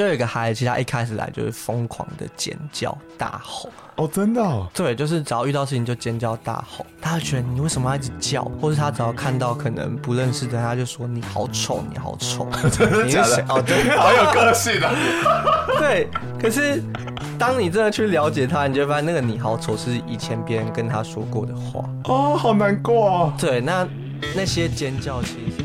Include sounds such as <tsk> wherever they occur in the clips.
就有一个孩子，其实他一开始来就是疯狂的尖叫大吼。哦，真的哦。对，就是只要遇到事情就尖叫大吼。他就觉得你为什么要一直叫？或是他只要看到可能不认识的人，他就说你好丑，你好丑。真的假的？哦，对，<laughs> 好有个性啊。<laughs> 对，可是当你真的去了解他，你就会发现那个你好丑是以前别人跟他说过的话。哦，好难过哦。对，那那些尖叫其实。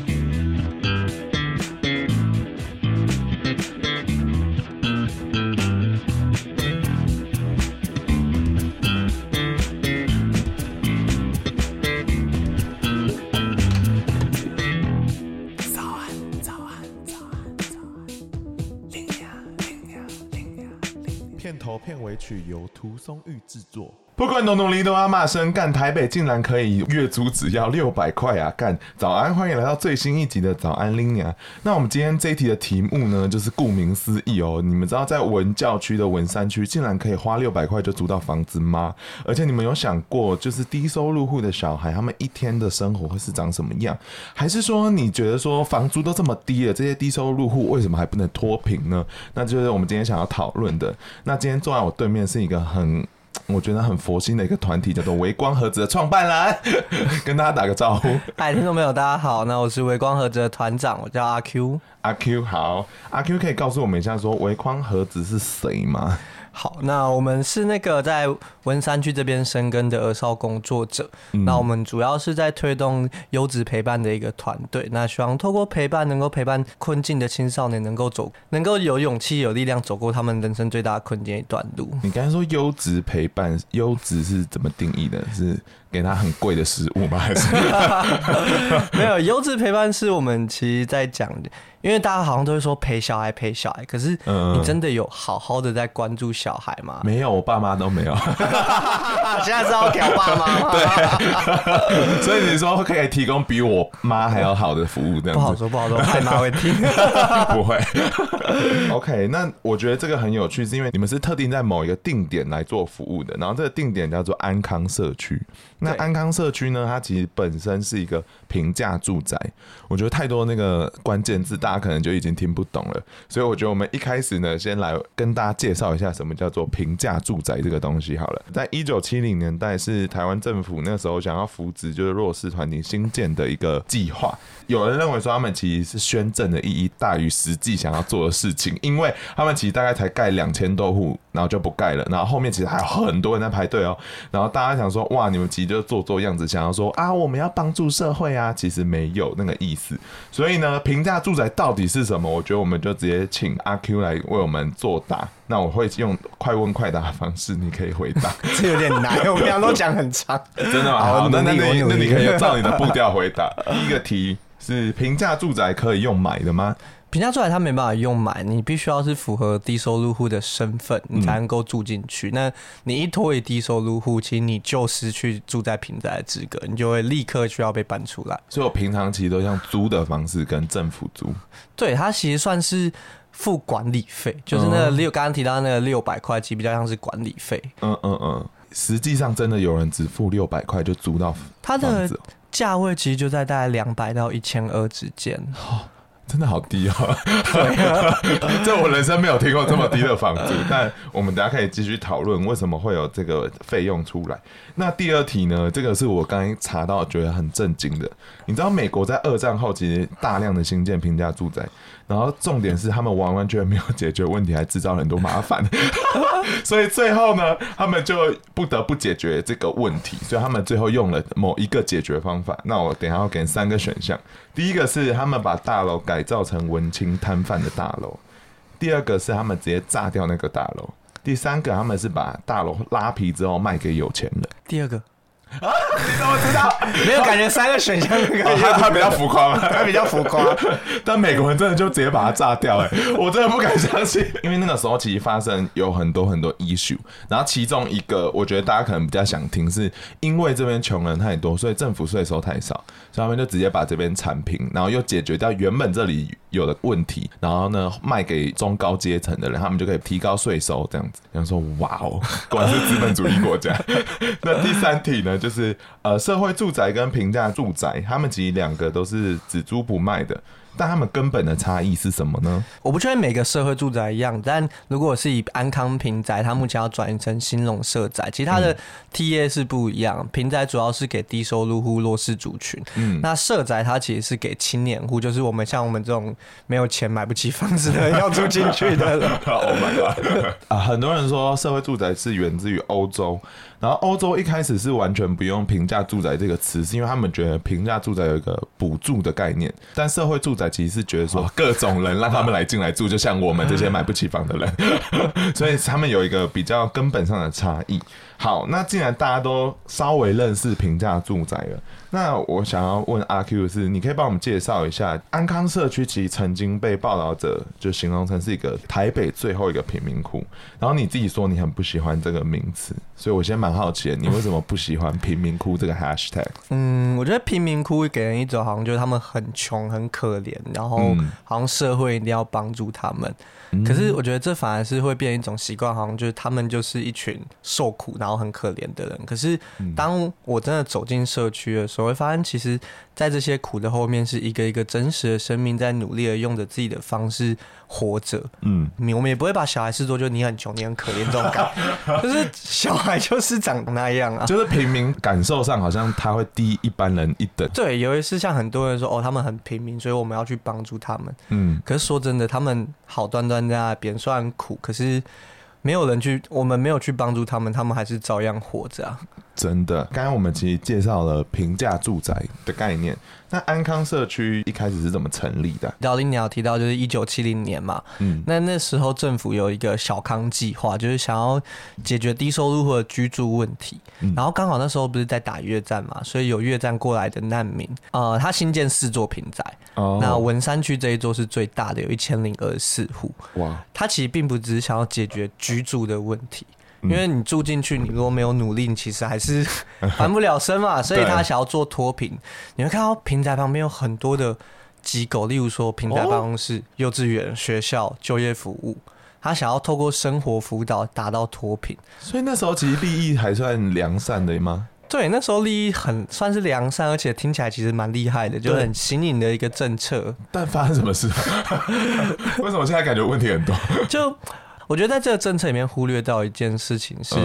曲由涂松玉制作。不管努努力都要骂声干，台北竟然可以月租只要六百块啊！干，早安，欢迎来到最新一集的早安拎娘。那我们今天这一题的题目呢，就是顾名思义哦，你们知道在文教区的文山区，竟然可以花六百块就租到房子吗？而且你们有想过，就是低收入户的小孩，他们一天的生活会是长什么样？还是说你觉得说房租都这么低了，这些低收入户为什么还不能脱贫呢？那就是我们今天想要讨论的。那今天坐在我对面是一个很。我觉得很佛心的一个团体叫做微光盒子的创办人，<laughs> 跟大家打个招呼。嗨，听众朋友，大家好，那我是微光盒子的团长，我叫阿 Q。阿 Q 好，阿 Q 可以告诉我们一下，说微光盒子是谁吗？好，那我们是那个在文山区这边生根的儿少工作者。嗯、那我们主要是在推动优质陪伴的一个团队。那希望透过陪伴，能够陪伴困境的青少年，能够走，能够有勇气、有力量走过他们人生最大的困境一段路。你刚才说优质陪伴，优质是怎么定义的？是给他很贵的食物吗？还是 <laughs> 没有？优质陪伴是我们其实在讲的。因为大家好像都会说陪小孩陪小孩，可是你真的有好好的在关注小孩吗？没有，我爸妈都没有。<laughs> 现在是要挑爸妈吗？<laughs> 对，所以你说可以提供比我妈还要好的服务，这样不好说，不好说，怕妈会听。不会。OK，那我觉得这个很有趣，是因为你们是特定在某一个定点来做服务的，然后这个定点叫做安康社区。那安康社区呢，它其实本身是一个平价住宅。我觉得太多那个关键字大。家可能就已经听不懂了，所以我觉得我们一开始呢，先来跟大家介绍一下什么叫做平价住宅这个东西好了。在一九七零年代，是台湾政府那时候想要扶植就是弱势团体新建的一个计划。有人认为说他们其实是宣政的意义大于实际想要做的事情，因为他们其实大概才盖两千多户，然后就不盖了，然后后面其实还有很多人在排队哦。然后大家想说，哇，你们其实就做做样子，想要说啊，我们要帮助社会啊，其实没有那个意思。所以呢，平价住宅到底是什么？我觉得我们就直接请阿 Q 来为我们作答。那我会用快问快答的方式，你可以回答。<laughs> 这有点难，我们俩都讲很长。<laughs> 真的吗？好，那那你那你可以照你的步调回答。第一个题。是平价住宅可以用买的吗？平价出来他没办法用买，你必须要是符合低收入户的身份，你才能够住进去。嗯、那你一脱离低收入户，其实你就失去住在平宅的资格，你就会立刻需要被搬出来。所以我平常其实都像租的方式跟政府租。对，它其实算是付管理费，就是那个六刚刚提到那个六百块，其实比较像是管理费。嗯嗯嗯，实际上真的有人只付六百块就租到房子、喔？他的。价位其实就在大概两百到一千二之间，哦，真的好低哦！<laughs> 这我人生没有听过这么低的房租。但我们等下可以继续讨论为什么会有这个费用出来。那第二题呢？这个是我刚才查到觉得很震惊的。你知道美国在二战后其实大量的新建平价住宅，然后重点是他们完完全全没有解决问题，还制造了很多麻烦。<laughs> 所以最后呢，他们就不得不解决这个问题。所以他们最后用了某一个解决方法。那我等一下要给三个选项。第一个是他们把大楼改造成文青摊贩的大楼；第二个是他们直接炸掉那个大楼。第三个，他们是把大楼拉皮之后卖给有钱人。第二个啊，你怎么知道？没有感觉三个选项那个，他 <laughs> 他比较浮夸，他比较浮夸。但美国人真的就直接把它炸掉，哎，<laughs> 我真的不敢相信。因为那个时候其实发生有很多很多 issue，然后其中一个我觉得大家可能比较想听，是因为这边穷人太多，所以政府税收太少，所以他们就直接把这边铲平，然后又解决掉原本这里。有的问题，然后呢，卖给中高阶层的人，他们就可以提高税收，这样子。然后说，哇哦，果然是资本主义国家。<laughs> 那第三题呢，就是呃，社会住宅跟平价住宅，他们其实两个都是只租不卖的。但他们根本的差异是什么呢？我不确定每个社会住宅一样，但如果是以安康平宅，它目前要转移成兴隆社宅，其他的 TA 是不一样。平宅主要是给低收入户、弱势族群，嗯，那社宅它其实是给青年户，就是我们像我们这种没有钱买不起房子的人要住进去的人。<laughs> Oh my god！啊，很多人说社会住宅是源自于欧洲。然后欧洲一开始是完全不用平价住宅这个词，是因为他们觉得平价住宅有一个补助的概念，但社会住宅其实是觉得说各种人让他们来进来住，就像我们这些买不起房的人，<laughs> 所以他们有一个比较根本上的差异。好，那既然大家都稍微认识平价住宅了，那我想要问阿 Q 的是，你可以帮我们介绍一下安康社区？其实曾经被报道者就形容成是一个台北最后一个贫民窟，然后你自己说你很不喜欢这个名词，所以我现在蛮好奇的，你为什么不喜欢贫民窟这个 hashtag？嗯，我觉得贫民窟给人一种好像就是他们很穷很可怜，然后好像社会一定要帮助他们。可是我觉得这反而是会变一种习惯，好像就是他们就是一群受苦然后很可怜的人。可是当我真的走进社区的时候，会发现其实，在这些苦的后面，是一个一个真实的生命在努力的用着自己的方式活着。嗯，我们也不会把小孩视作就你很穷，你很可怜这种感觉，<laughs> 就是小孩就是长那样啊，就是平民感受上好像他会低一般人一等。对，尤其是像很多人说哦，他们很平民，所以我们要去帮助他们。嗯，可是说真的，他们好端端在那边，虽然苦，可是没有人去，我们没有去帮助他们，他们还是照样活着啊。真的，刚刚我们其实介绍了平价住宅的概念。那安康社区一开始是怎么成立的？老林你要提到就是一九七零年嘛，嗯，那那时候政府有一个小康计划，就是想要解决低收入户的居住问题。嗯、然后刚好那时候不是在打越战嘛，所以有越战过来的难民，呃，他新建四座平宅。哦，那文山区这一座是最大的，有一千零二十四户。哇，他其实并不只是想要解决居住的问题。因为你住进去，你如果没有努力，你其实还是 <laughs> 翻不了身嘛。<laughs> 所以他想要做脱贫。你会看到平台旁边有很多的机构，例如说平台办公室、幼稚园、学校、就业服务。他想要透过生活辅导达到脱贫。所以那时候其实利益还算良善的吗？对，那时候利益很算是良善，而且听起来其实蛮厉害的，就很新颖的一个政策。但发生什么事？<laughs> 为什么现在感觉问题很多？就。我觉得在这个政策里面忽略到一件事情是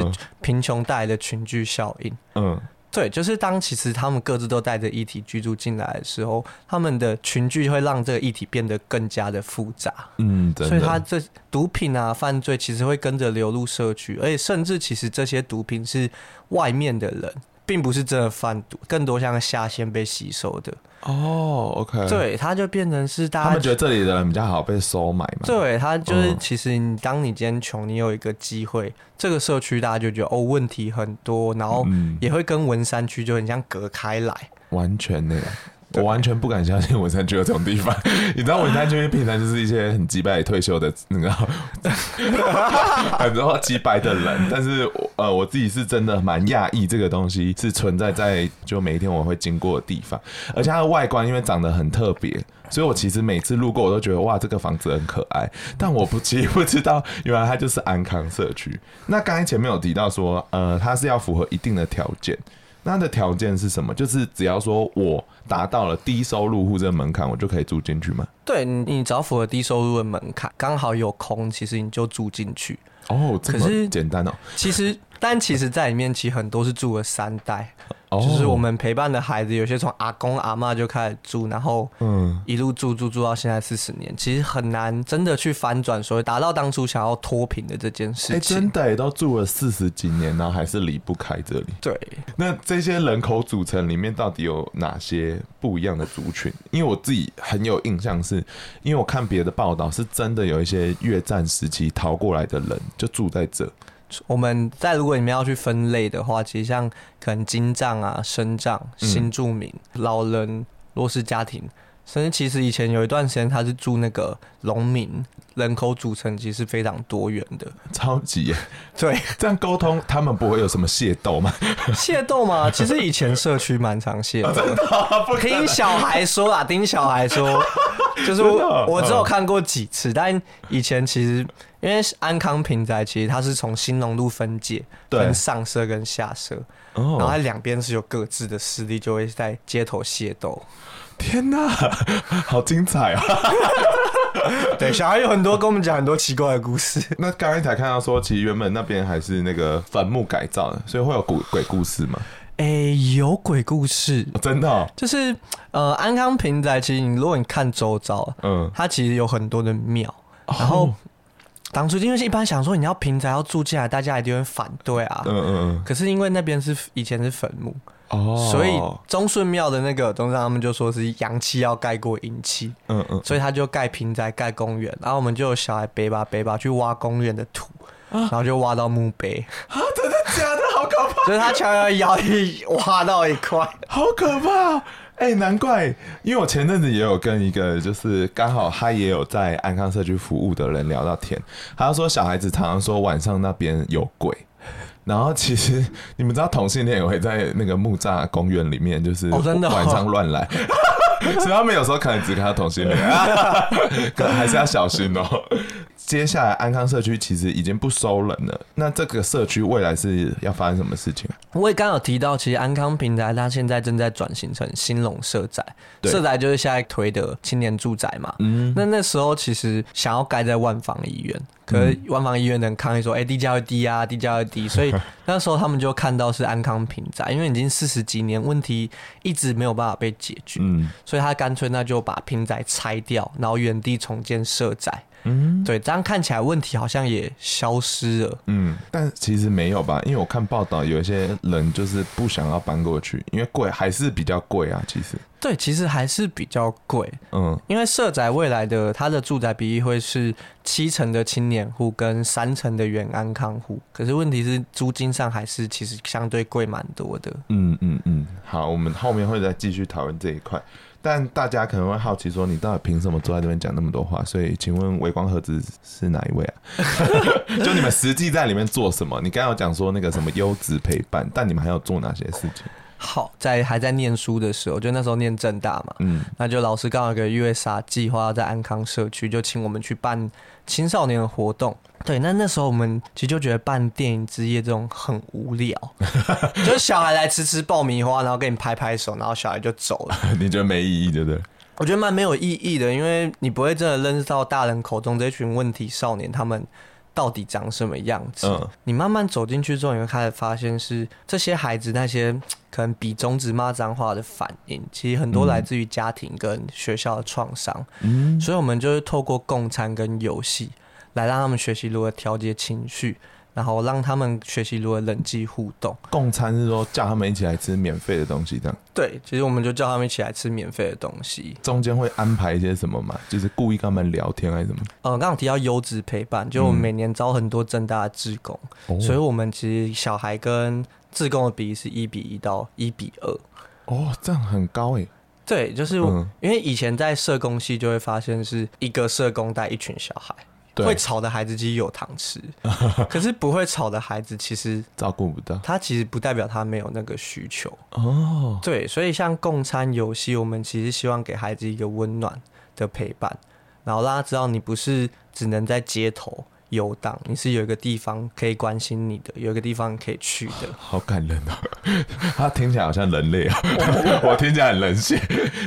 贫穷带来的群聚效应。嗯，对，就是当其实他们各自都带着议题居住进来的时候，他们的群聚会让这个议题变得更加的复杂。嗯，所以他这毒品啊、犯罪其实会跟着流入社区，而且甚至其实这些毒品是外面的人。并不是真的贩毒，更多像下线被吸收的哦。Oh, OK，对，他就变成是大家他们觉得这里的人比较好被收买嘛。对，他就是其实你当你今天穷，你有一个机会，嗯、这个社区大家就觉得哦问题很多，然后也会跟文山区就很像隔开来，完全那样。我完全不敢相信文山区有这种地方，<laughs> 你知道文山区平常就是一些很机掰退休的，那个，<laughs> 很多机掰的人。但是呃，我自己是真的蛮讶异，这个东西是存在在就每一天我会经过的地方，而且它的外观因为长得很特别，所以我其实每次路过我都觉得哇，这个房子很可爱。但我不其实不知道，原来它就是安康社区。那刚才前面有提到说，呃，它是要符合一定的条件。那它的条件是什么？就是只要说我达到了低收入户这个门槛，我就可以住进去吗？对，你只要符合低收入的门槛，刚好有空，其实你就住进去。哦，这么简单哦。其实，但其实在里面，其实很多是住了三代。就是我们陪伴的孩子，有些从阿公阿妈就开始住，然后嗯，一路住住住到现在四十年，其实很难真的去翻转，所以达到当初想要脱贫的这件事情。哎，真的也都住了四十几年，然后还是离不开这里。对，那这些人口组成里面到底有哪些不一样的族群？因为我自己很有印象是，是因为我看别的报道，是真的有一些越战时期逃过来的人就住在这。我们在如果你们要去分类的话，其实像可能金藏啊、生藏、新住民、嗯、老人、弱势家庭，甚至其实以前有一段时间他是住那个农民，人口组成其实是非常多元的，超级对。这样沟通，他们不会有什么械斗吗？械斗吗？其实以前社区蛮常械斗的。<laughs> 听小孩说啊，听小孩说。<laughs> 就是我我只有看过几次，但以前其实因为安康平宅，其实它是从新农路分界，分上社跟下社，然后它两边是有各自的势力，就会在街头械斗。天哪，<laughs> 好精彩啊！<laughs> 对，小孩有很多跟我们讲很多奇怪的故事。<laughs> 那刚才才看到说，其实原本那边还是那个坟墓改造的，所以会有鬼鬼故事吗？哎、欸，有鬼故事，哦、真的、哦。就是呃，安康平宅，其实你如果你看周遭，嗯，它其实有很多的庙。然后当初因为是一般想说你要平宅要住进来，大家一定会反对啊。嗯嗯嗯。可是因为那边是以前是坟墓。哦，所以忠顺庙的那个董事长他们就说是阳气要盖过阴气，嗯嗯，所以他就盖平宅、盖公园，然后我们就有小孩背吧背吧去挖公园的土，然后就挖到墓碑啊，真的假的？好可怕！所以他悄悄摇一挖到一块，好可怕！哎、欸，难怪，因为我前阵子也有跟一个就是刚好他也有在安康社区服务的人聊到天，他说小孩子常常说晚上那边有鬼。然后其实你们知道同性恋也会在那个木栅公园里面，就是晚上乱来，<laughs> 所以他们有时候可能只看到同性恋，<laughs> 可能还是要小心哦。接下来安康社区其实已经不收人了，那这个社区未来是要发生什么事情？我也刚有提到，其实安康平台它现在正在转型成兴隆社宅，社宅就是现在推的青年住宅嘛。嗯，那那时候其实想要盖在万芳医院，可是万方医院的人抗议说，哎、欸，地价会低啊，地价会低，所以 <laughs> 那时候他们就看到是安康平宅，因为已经四十几年，问题一直没有办法被解决，嗯，所以他干脆那就把平宅拆掉，然后原地重建社宅。嗯，对，这样看起来问题好像也消失了。嗯，但其实没有吧？因为我看报道，有一些人就是不想要搬过去，因为贵还是比较贵啊。其实，对，其实还是比较贵。嗯，因为社宅未来的它的住宅比例会是七成的青年户跟三成的原安康户，可是问题是租金上还是其实相对贵蛮多的。嗯嗯嗯，好，我们后面会再继续讨论这一块。但大家可能会好奇说，你到底凭什么坐在这边讲那么多话？所以，请问微光盒子是哪一位啊？<laughs> 就你们实际在里面做什么？你刚刚有讲说那个什么优质陪伴，但你们还要做哪些事情？好，在还在念书的时候，就那时候念正大嘛，嗯，那就老师刚好有个 USR 计划在安康社区，就请我们去办青少年的活动。对，那那时候我们其实就觉得办电影之夜这种很无聊，<laughs> 就是小孩来吃吃爆米花，然后给你拍拍手，然后小孩就走了。<laughs> 你觉得没意义，对不对？我觉得蛮没有意义的，因为你不会真的认识到大人口中这群问题少年他们。到底长什么样子？嗯，你慢慢走进去之后，你会开始发现是这些孩子那些 <tsk> 可能比中指骂脏话的反应，其实很多来自于家庭跟学校的创伤。嗯，所以我们就是透过共餐跟游戏来让他们学习如何调节情绪。然后让他们学习如何人际互动。共餐是说叫他们一起来吃免费的东西，这样。对，其实我们就叫他们一起来吃免费的东西。中间会安排一些什么嘛？就是故意跟他们聊天还是什么？呃，刚刚提到优质陪伴，就我们每年招很多正大的志工，嗯，所以我们其实小孩跟志工的比例是一比一到一比二。哦，这样很高诶。对，就是因为以前在社工系就会发现是一个社工带一群小孩。会吵的孩子其实有糖吃，<laughs> 可是不会吵的孩子其实照顾不到。他其实不代表他没有那个需求哦。对，所以像共餐游戏，我们其实希望给孩子一个温暖的陪伴，然后让他知道你不是只能在街头。游荡，你是有一个地方可以关心你的，有一个地方可以去的，<laughs> 好感人啊！<laughs> 他听起来好像人类啊，<laughs> 我听起来很冷血。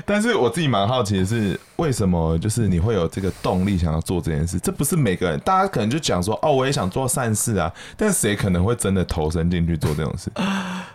但是我自己蛮好奇的是，为什么就是你会有这个动力想要做这件事？这不是每个人，大家可能就讲说哦，我也想做善事啊，但谁可能会真的投身进去做这种事？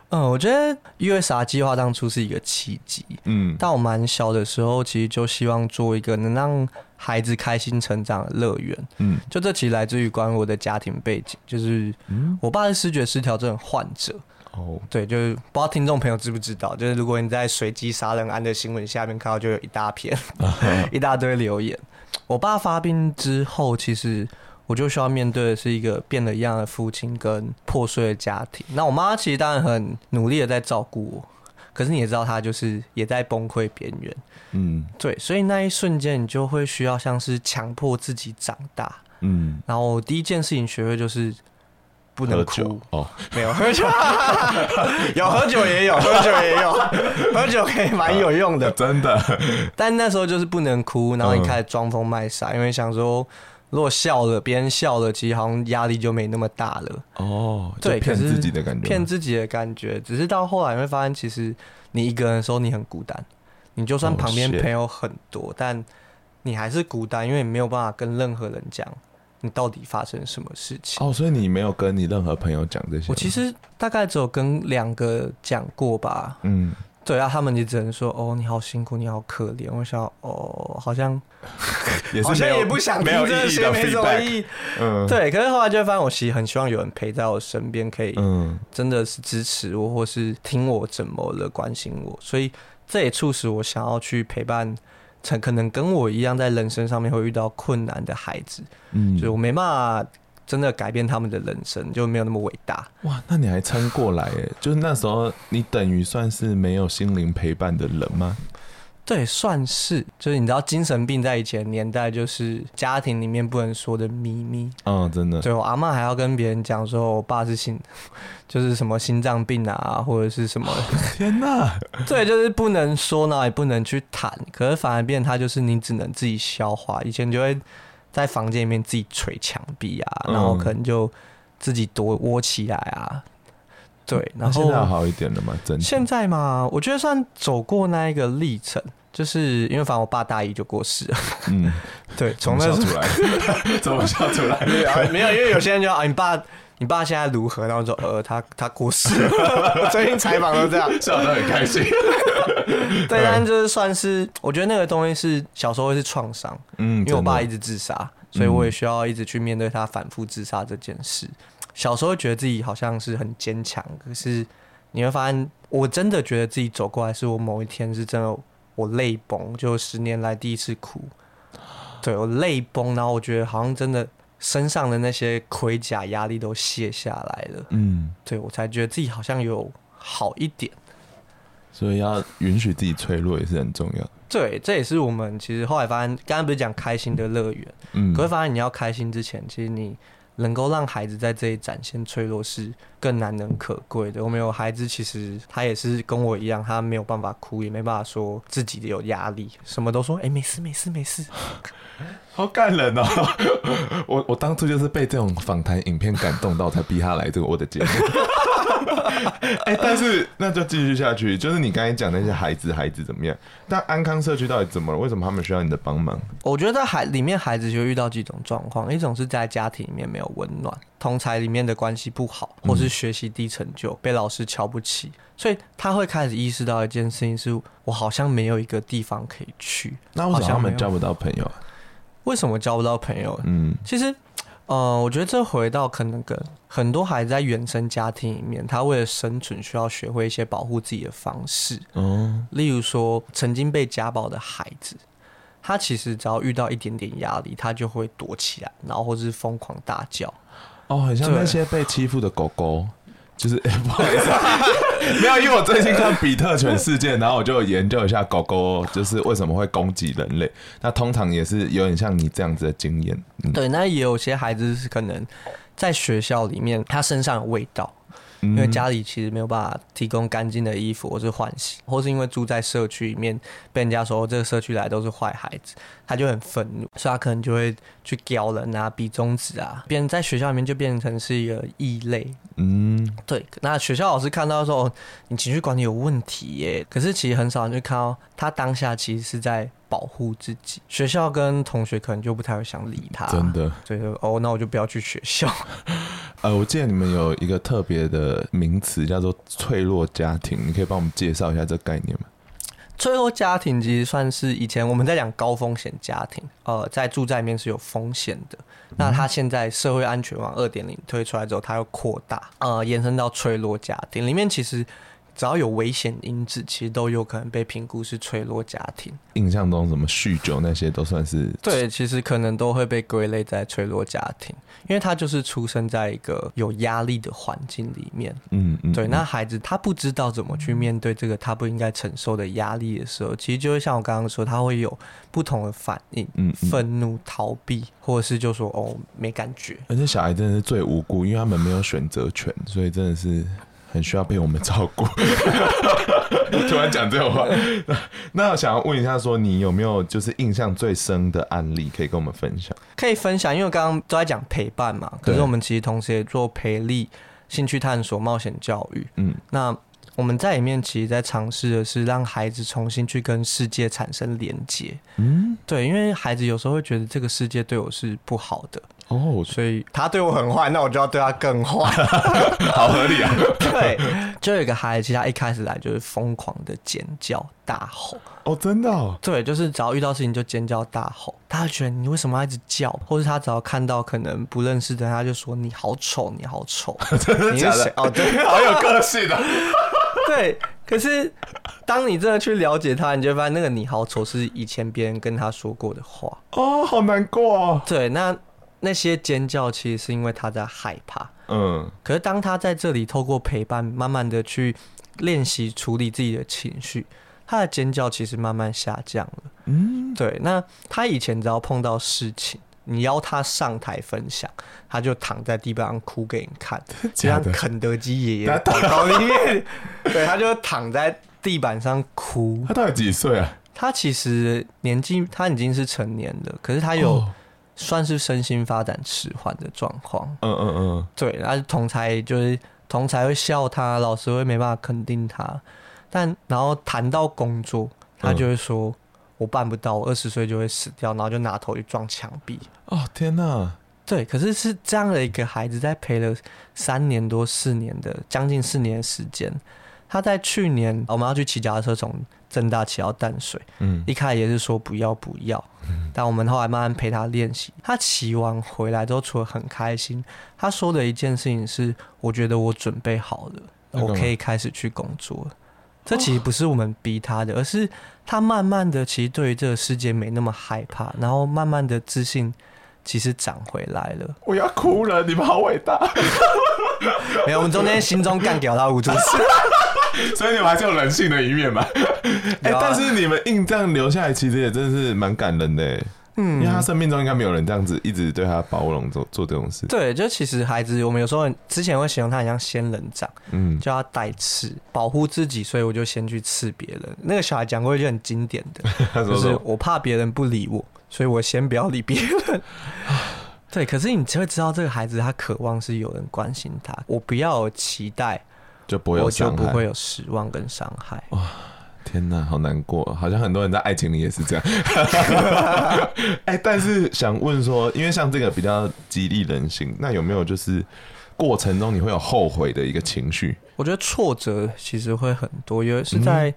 嗯，我觉得 USR 计划当初是一个契机，嗯，但我蛮小的时候，其实就希望做一个能让孩子开心成长的乐园，嗯，就这其实来自于关于我的家庭背景，就是我爸是视觉失调症患者，哦，对，就是不知道听众朋友知不知道，就是如果你在随机杀人案的新闻下面看到，就有一大片，<laughs> 一大堆留言。我爸发病之后，其实。我就需要面对的是一个变了一样的父亲跟破碎的家庭。那我妈其实当然很努力的在照顾我，可是你也知道她就是也在崩溃边缘。嗯，对，所以那一瞬间你就会需要像是强迫自己长大。嗯，然后第一件事情学会就是不能哭哦，<laughs> 没有喝酒，<laughs> 有喝酒也有，喝酒也有，喝酒可以蛮有用的，啊，真的。<laughs> 但那时候就是不能哭，然后你开始装疯卖傻，嗯，因为想说如果笑了，别人笑了，其实好像压力就没那么大了。哦，对，骗自己的感觉，骗自己的感觉，只是到后来你会发现，其实你一个人的时候你很孤单，你就算旁边朋友很多，oh, 但你还是孤单，因为你没有办法跟任何人讲。你到底发生什么事情？哦，所以你没有跟你任何朋友讲这些？我其实大概只有跟两个讲过吧。嗯，对啊，他们就只能说：“哦，你好辛苦，你好可怜。”我想，哦，好像 <laughs> 也是好像也不想听这些，没什么意义。嗯，对。可是后来就会发现，我其实很希望有人陪在我身边，可以，嗯，真的是支持我，或是听我怎么了，关心我。所以这也促使我想要去陪伴。成可能跟我一样在人生上面会遇到困难的孩子，嗯，所以我没办法真的改变他们的人生，就没有那么伟大。哇，那你还撑过来哎？<laughs> 就是那时候你等于算是没有心灵陪伴的人吗？对，算是，就是你知道，精神病在以前年代就是家庭里面不能说的秘密。嗯，真的。对，我阿妈还要跟别人讲说，我爸是心，<laughs> 就是什么心脏病啊，或者是什么。天哪！<laughs> 对，就是不能说呢，也不能去谈。可是反而变，他就是你只能自己消化。以前就会在房间里面自己捶墙壁啊，然后可能就自己躲窝起来啊。对，然后现在好一点了吗？真的。现在嘛，我觉得算走过那一个历程。就是因为反正我爸大一就过世了，嗯，<laughs> 对，从那时候出来，怎么笑出来？<laughs> <laughs> 没有，因为有些人就啊，你爸，你爸现在如何？然后说呃，他他过世了。<laughs> 最近采访都这样，<laughs> 笑得很开心。<laughs> 对，但就是算是，我觉得那个东西是小时候是创伤，嗯，因为我爸一直自杀，所以我也需要一直去面对他反复自杀这件事。小时候觉得自己好像是很坚强，可是你会发现，我真的觉得自己走过来，是我某一天是真的。我泪崩，就十年来第一次哭。对，我泪崩，然后我觉得好像真的身上的那些盔甲压力都卸下来了。嗯，对，我才觉得自己好像有好一点。所以要允许自己脆弱也是很重要。对，这也是我们其实后来发现，刚刚不是讲开心的乐园？嗯，可是发现你要开心之前，其实你。能够让孩子在这里展现脆弱是更难能可贵的。我们有孩子，其实他也是跟我一样，他没有办法哭，也没办法说自己有压力，什么都说，哎、欸，没事，没事，没事。<laughs> 好感人哦！<laughs> 我我当初就是被这种访谈影片感动到，才逼他来这个我的节目。<laughs> 哎、欸，但是那就继续下去。就是你刚才讲那些孩子，孩子怎么样？但安康社区到底怎么了？为什么他们需要你的帮忙？我觉得在孩里面孩子就遇到几种状况，一种是在家庭里面没有温暖，同才里面的关系不好，或是学习低成就，被老师瞧不起，所以他会开始意识到一件事情：是我好像没有一个地方可以去。那为什么他们交不到朋友啊？为什么交不到朋友？嗯，其实，呃，我觉得这回到可能跟很多孩子在原生家庭里面，他为了生存需要学会一些保护自己的方式。哦，例如说，曾经被家暴的孩子，他其实只要遇到一点点压力，他就会躲起来，然后或是疯狂大叫。哦，很像那些被欺负的狗狗。就是、欸、不好意思、啊，<laughs> <laughs> 没有，因为我最近看比特犬事件，然后我就研究一下狗狗，就是为什么会攻击人类。那通常也是有点像你这样子的经验。嗯、对，那也有些孩子是可能在学校里面，他身上有味道。因为家里其实没有办法提供干净的衣服或是换洗，或是因为住在社区里面，被人家说这个社区来都是坏孩子，他就很愤怒，所以他可能就会去叼人啊、比中指啊，变在学校里面就变成是一个异类。嗯，对。那学校老师看到说你情绪管理有问题耶，可是其实很少人就看到他当下其实是在。保护自己，学校跟同学可能就不太会想理他。真的，所以说哦，那我就不要去学校。<laughs> 呃，我记得你们有一个特别的名词叫做“脆弱家庭”，你可以帮我们介绍一下这个概念吗？脆弱家庭其实算是以前我们在讲高风险家庭，呃，在住在里面是有风险的。那它现在社会安全网二点零推出来之后，它又扩大，呃，延伸到脆弱家庭里面，其实。只要有危险因子，其实都有可能被评估是脆弱家庭。印象中什么酗酒那些都算是对，其实可能都会被归类在脆弱家庭，因为他就是出生在一个有压力的环境里面。嗯嗯，对，那孩子他不知道怎么去面对这个他不应该承受的压力的时候，其实就会像我刚刚说，他会有不同的反应，嗯，愤怒、逃避，或者是就说哦没感觉。而且小孩真的是最无辜，因为他们没有选择权，所以真的是。很需要被我们照顾。<laughs> 突然讲这种话，<laughs> 那我想要问一下，说你有没有就是印象最深的案例可以跟我们分享？可以分享，因为刚刚都在讲陪伴嘛，可是我们其实同时也做培力、兴趣探索、冒险教育。嗯，那我们在里面其实，在尝试的是让孩子重新去跟世界产生连接。嗯，对，因为孩子有时候会觉得这个世界对我是不好的。哦，所以他对我很坏，那我就要对他更坏，<laughs> 好合理啊。对，就有一个孩子，他一开始来就是疯狂的尖叫大吼。哦，真的哦？对，就是只要遇到事情就尖叫大吼。他就觉得你为什么要一直叫？或是他只要看到可能不认识的人，他就说你好丑，你好丑。<laughs> 真的假的？哦，对，好有个性的。<laughs> 对，可是当你真的去了解他，你就发现那个你好丑是以前别人跟他说过的话。哦，好难过哦。对，那。那些尖叫其实是因为他在害怕，嗯，可是当他在这里透过陪伴，慢慢的去练习处理自己的情绪，他的尖叫其实慢慢下降了，嗯，对。那他以前只要碰到事情，你邀他上台分享，他就躺在地板上哭给你看，<laughs> 就像肯德基爷爷广告里面，<laughs> 对，他就躺在地板上哭。他到底几岁啊？他其实年纪他已经是成年了，可是他有。哦算是身心发展迟缓的状况。嗯嗯嗯，对，然后同才就是同才会笑他，老师会没办法肯定他。但然后谈到工作，他就会说：“我办不到，我二十岁就会死掉。”然后就拿头去撞墙壁。哦天哪！对，可是是这样的一个孩子，在陪了三年多、四年的将近四年的时间。他在去年我们要去骑脚踏车从正大骑到淡水，嗯，一开始也是说不要不要，嗯，但我们后来慢慢陪他练习。他骑完回来之后，除了很开心，他说的一件事情是：我觉得我准备好了，我可以开始去工作。这其实不是我们逼他的，而是他慢慢的其实对于这个世界没那么害怕，然后慢慢的自信其实长回来了。我要哭了，你们好伟大！<laughs> 没有，我们中间心中干掉他无数次。<laughs> 所以你们还是有人性的一面嘛？<laughs> 哎、欸，但是你们硬这样留下来，其实也真的是蛮感人的。嗯，因为他生命中应该没有人这样子一直对他包容做做这种事。对，就其实孩子，我们有时候之前会形容他很像仙人掌，嗯，就要带刺保护自己，所以我就先去刺别人。那个小孩讲过一句很经典的，就是我怕别人不理我，所以我先不要理别人。<sighs> 对，可是你就会知道这个孩子他渴望是有人关心他，我不要有期待。就不会有害，我就不会有失望跟伤害。哇，天哪，好难过，好像很多人在爱情里也是这样。<laughs> <laughs> 哎、欸，但是想问说，因为像这个比较激励人心，那有没有就是过程中你会有后悔的一个情绪？我觉得挫折其实会很多，因为是在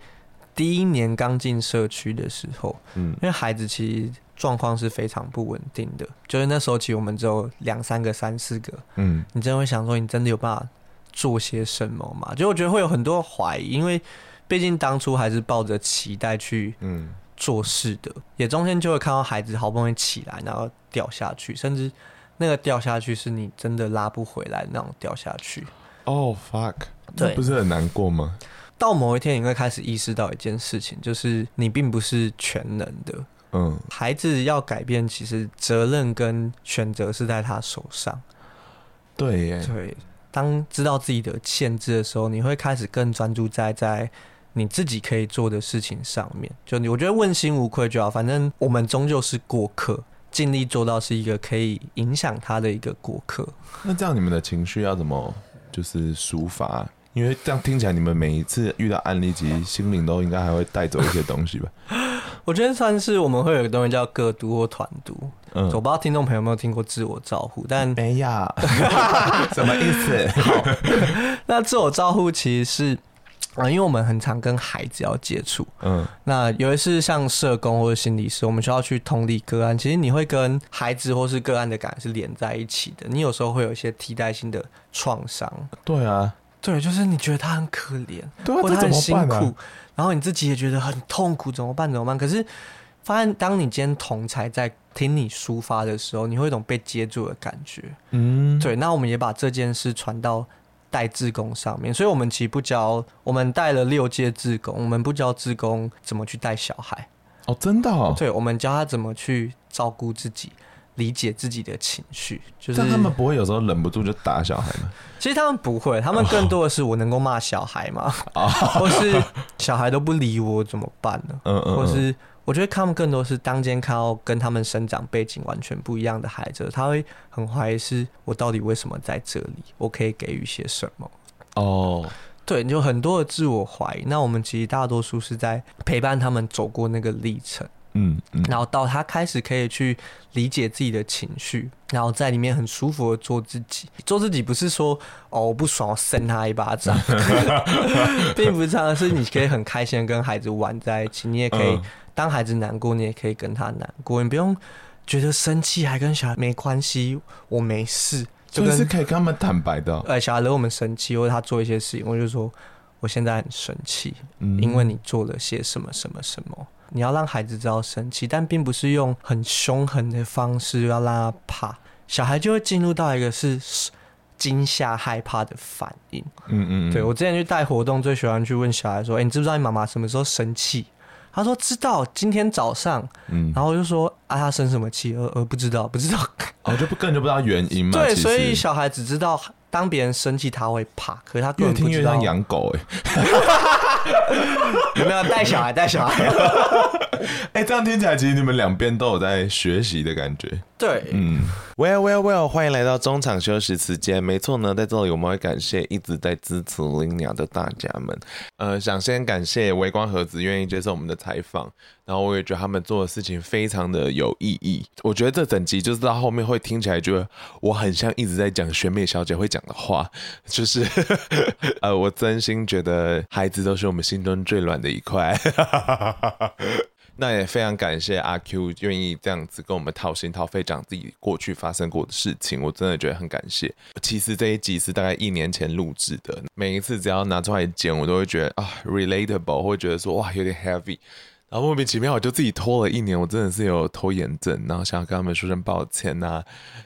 第一年刚进社区的时候，嗯，因为孩子其实状况是非常不稳定的，就是那时候其实我们只有两三个、三四个，嗯，你真的会想说，你真的有办法？做些什么吗？就我觉得会有很多怀疑，因为毕竟当初还是抱着期待去嗯做事的，嗯、也中间就会看到孩子好不容易起来，然后掉下去，甚至那个掉下去是你真的拉不回来那种掉下去。哦、oh, fuck，对，不是很难过吗？到某一天你会开始意识到一件事情，就是你并不是全能的。嗯，孩子要改变，其实责任跟选择是在他手上。对耶，对。当知道自己的限制的时候，你会开始更专注在在你自己可以做的事情上面。就你，我觉得问心无愧就好。反正我们终究是过客，尽力做到是一个可以影响他的一个过客。那这样你们的情绪要怎么就是抒发？因为这样听起来，你们每一次遇到案例，其实心灵都应该还会带走一些东西吧？<laughs> 我觉得算是我们会有一个东西叫个督或团督。嗯，我不知道听众朋友有没有听过自我照护，但没呀，<laughs> 什么意思？<laughs> 那自我照护其实是啊，因为我们很常跟孩子要接触，嗯，那尤其是像社工或者心理师，我们需要去通理个案。其实你会跟孩子或是个案的感觉是连在一起的，你有时候会有一些替代性的创伤。对啊。对，就是你觉得他很可怜，对啊，或者他很辛苦？然后你自己也觉得很痛苦，怎么办？怎么办？可是发现，当你今天同才在听你抒发的时候，你会有一种被接住的感觉。嗯，对。那我们也把这件事传到带志工上面，所以我们其实不教，我们带了六届志工，我们不教志工怎么去带小孩。哦，真的哦。对，我们教他怎么去照顾自己。理解自己的情绪，就是但他们不会有时候忍不住就打小孩吗？<laughs> 其实他们不会，他们更多的是我能够骂小孩吗？啊，<laughs> 或是小孩都不理我怎么办呢？嗯嗯，或是我觉得他们更多是当间看到跟他们生长背景完全不一样的孩子，他会很怀疑是我到底为什么在这里？我可以给予些什么？哦，对，有很多的自我怀疑。那我们其实大多数是在陪伴他们走过那个历程。嗯，嗯，然后到他开始可以去理解自己的情绪，然后在里面很舒服的做自己。做自己不是说哦，我不爽我扇他一巴掌，<laughs> <laughs> 并不是这样，是你可以很开心的跟孩子玩在一起，你也可以当孩子难过，你也可以跟他难过，你不用觉得生气还跟小孩没关系，我没事，就跟是可以跟他们坦白的。呃，小孩惹我们生气，或者他做一些事情，我就说我现在很生气，因为你做了些什么什么什么。你要让孩子知道生气，但并不是用很凶狠的方式要让他怕，小孩就会进入到一个是惊吓、害怕的反应。嗯嗯，嗯，对，我之前去带活动，最喜欢去问小孩说：“哎、欸，你知不知道你妈妈什么时候生气？”他说：“知道，今天早上。”嗯，然后我就说：“啊，他生什么气？”呃呃，不知道，不知道。哦，就不根本就不知道原因嘛。<laughs> 对，所以小孩只知道当别人生气他会怕，可是他根本不知道。越听越像养狗哎。<laughs> 有没有带小孩？带小孩？<laughs> 哎、欸，这样听起来，其实你们两边都有在学习的感觉。对，嗯，Well Well Well，欢迎来到中场休息时间。没错呢，在这里我们会感谢一直在支持林娘的大家们。呃，想先感谢微光盒子愿意接受我们的采访，然后我也觉得他们做的事情非常的有意义。我觉得这整集就是到后面会听起来，觉得我很像一直在讲选美小姐会讲的话，就是 <laughs> 呃，我真心觉得孩子都是我们心中最软的一块。<laughs> 那也非常感谢阿 Q 愿意这样子跟我们掏心掏肺讲自己过去发生过的事情，我真的觉得很感谢。其实这一集是大概一年前录制的，每一次只要拿出来剪，我都会觉得啊，relatable，会觉得说哇有点 heavy，然后莫名其妙我就自己拖了一年，我真的是有拖延症，然后想要跟他们说声抱歉呐、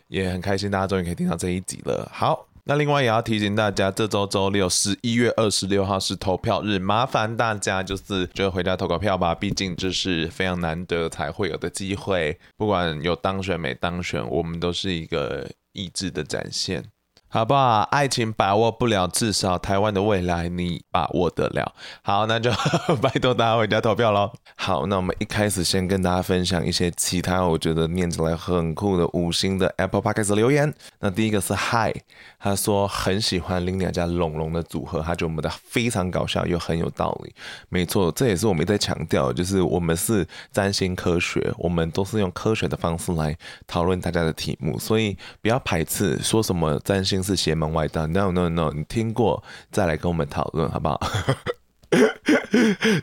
也很开心大家终于可以听到这一集了。好。那另外也要提醒大家，这周周六十一月二十六号是投票日，麻烦大家就是就回家投个票吧，毕竟这是非常难得才会有的机会，不管有当选没当选，我们都是一个意志的展现。好不好？爱情把握不了，至少台湾的未来你把握得了。好，那就 <laughs> 拜托大家回家投票喽。好，那我们一开始先跟大家分享一些其他我觉得念起来很酷的五星的 Apple Podcast 留言。那第一个是 Hi，他说很喜欢拎娘加龙龙的组合，他觉得我们的非常搞笑又很有道理。没错，这也是我们在强调，就是我们是占星科学，我们都是用科学的方式来讨论大家的题目，所以不要排斥说什么占星。是邪门外道，no no no，你听过再来跟我们讨论好不好？<laughs>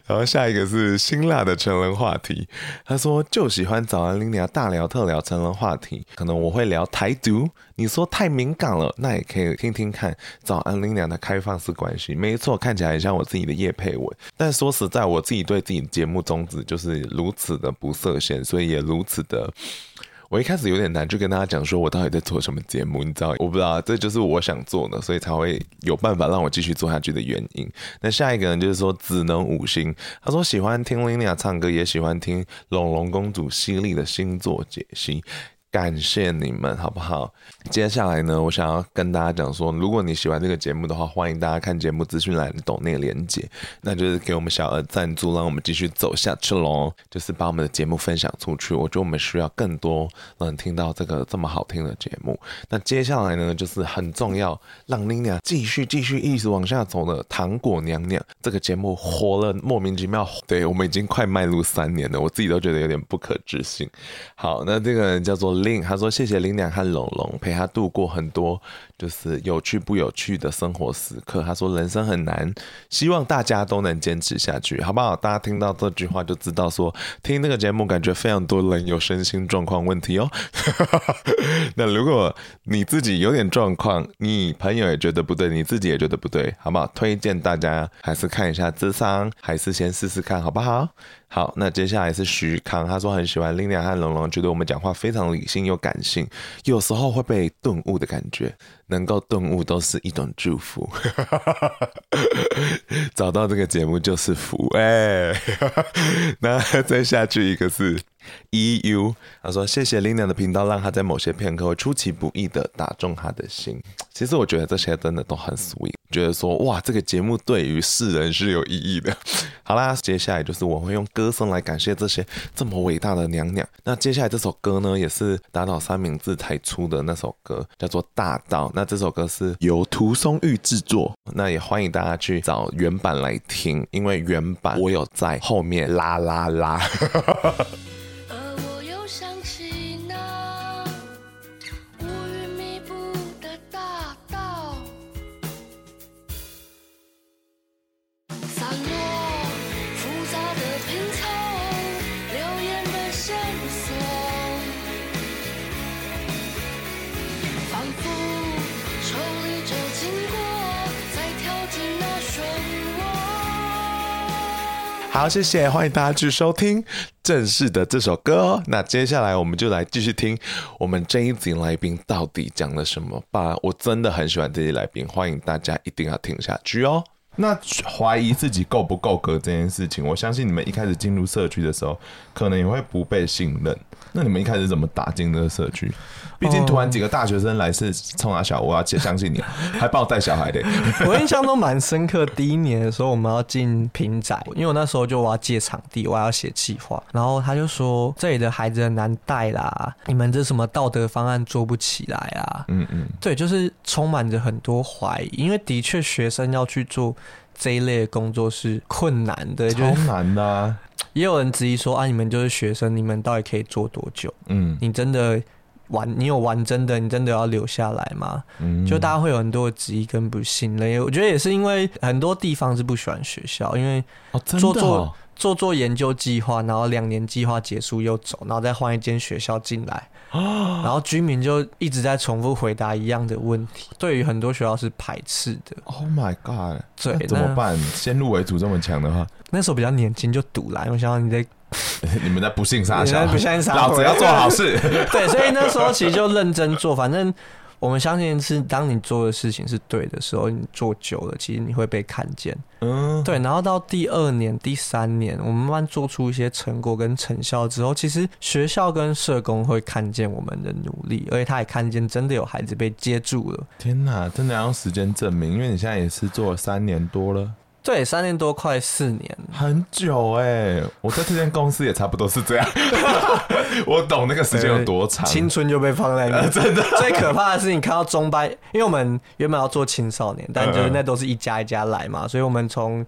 然后下一个是辛辣的成人话题，他说就喜欢早安拎娘大聊特聊成人话题，可能我会聊台独，你说太敏感了，那也可以听听看早安拎娘的开放式关系，没错，看起来很像我自己的叶配文，但说实在，我自己对自己的节目宗旨就是如此的不设限，所以也如此的。我一开始有点难，就跟大家讲说我到底在做什么节目，你知道？我不知道，这就是我想做的，所以才会有办法让我继续做下去的原因。那下一个人就是说只能五星，他说喜欢听 Lina 唱歌，也喜欢听龙龙公主犀利的星座解析。感谢你们，好不好？接下来呢，我想要跟大家讲说，如果你喜欢这个节目的话，欢迎大家看节目资讯栏的抖内连接，那就是给我们小额赞助，让我们继续走下去喽。就是把我们的节目分享出去，我觉得我们需要更多人听到这个这么好听的节目。那接下来呢，就是很重要，让拎娘继续继续一直往下走的糖果娘娘这个节目活了莫名其妙，对，我们已经快迈入三年了，我自己都觉得有点不可置信。好，那这个人叫做。林他说谢谢林娘和龙龙陪他度过很多就是有趣不有趣的生活时刻。他说人生很难，希望大家都能坚持下去，好不好？大家听到这句话就知道说听那个节目感觉非常多人有身心状况问题哦。<laughs> 那如果你自己有点状况，你朋友也觉得不对，你自己也觉得不对，好不好？推荐大家还是看一下智商，还是先试试看好不好？好，那接下来是徐康，他说很喜欢 Lina 和龙龙，觉得我们讲话非常理性又感性，有时候会被顿悟的感觉，能够顿悟都是一种祝福。<laughs> 找到这个节目就是福哎。<laughs> 那再下去一个是 EU，他说谢谢 Lina 的频道，让他在某些片刻会出其不意的打中他的心。其实我觉得这些真的都很 sweet。觉得说哇，这个节目对于世人是有意义的。<laughs> 好啦，接下来就是我会用歌声来感谢这些这么伟大的娘娘。那接下来这首歌呢，也是打倒三明治才出的那首歌，叫做《大道》。那这首歌是由涂松玉制作，那也欢迎大家去找原版来听，因为原版我有在后面啦啦啦。<laughs> 好，谢谢，欢迎大家去收听正式的这首歌哦。那接下来我们就来继续听我们这一集来宾到底讲了什么吧。我真的很喜欢这些来宾，欢迎大家一定要听下去哦。那怀疑自己够不够格这件事情，我相信你们一开始进入社区的时候，可能也会不被信任。<laughs> 那你们一开始怎么打进这个社区？毕竟突然几个大学生来是冲阿小，我要相信你，还帮我带小孩的。<laughs> 我印象都蛮深刻。第一年的时候，我们要进平宅，因为我那时候就我要借场地，我要写计划，然后他就说这里的孩子很难带啦，你们这什么道德方案做不起来啊？嗯嗯，对，就是充满着很多怀疑，因为的确学生要去做这一类的工作是困难的，超难的啊。也有人质疑说啊，你们就是学生，你们到底可以做多久？嗯，你真的玩，你有玩真的，你真的要留下来吗？嗯，就大家会有很多的质疑跟不信任。我觉得也是因为很多地方是不喜欢学校，因为做做做做研究计划，然后两年计划结束又走，然后再换一间学校进来，然后居民就一直在重复回答一样的问题，对于很多学校是排斥的。Oh my god！对，怎么办？先入为主这么强的话。那时候比较年轻，就赌来。我想想你在，<laughs> 你们在不幸杀小孩，不幸杀，老子要做好事。<laughs> 对，所以那时候其实就认真做。反正我们相信是，当你做的事情是对的时候，你做久了，其实你会被看见。嗯，对。然后到第二年、第三年，我们慢慢做出一些成果跟成效之后，其实学校跟社工会看见我们的努力，而且他也看见真的有孩子被接住了。天哪，真的要用时间证明，因为你现在也是做了三年多了。对，三年多，快四年，很久哎、欸！我在这间公司也差不多是这样，<laughs> 我懂那个时间有多长，青春就被放在那，<laughs> 真的。最可怕的是，你看到中班，因为我们原本要做青少年，但就是那都是一家一家来嘛，所以我们从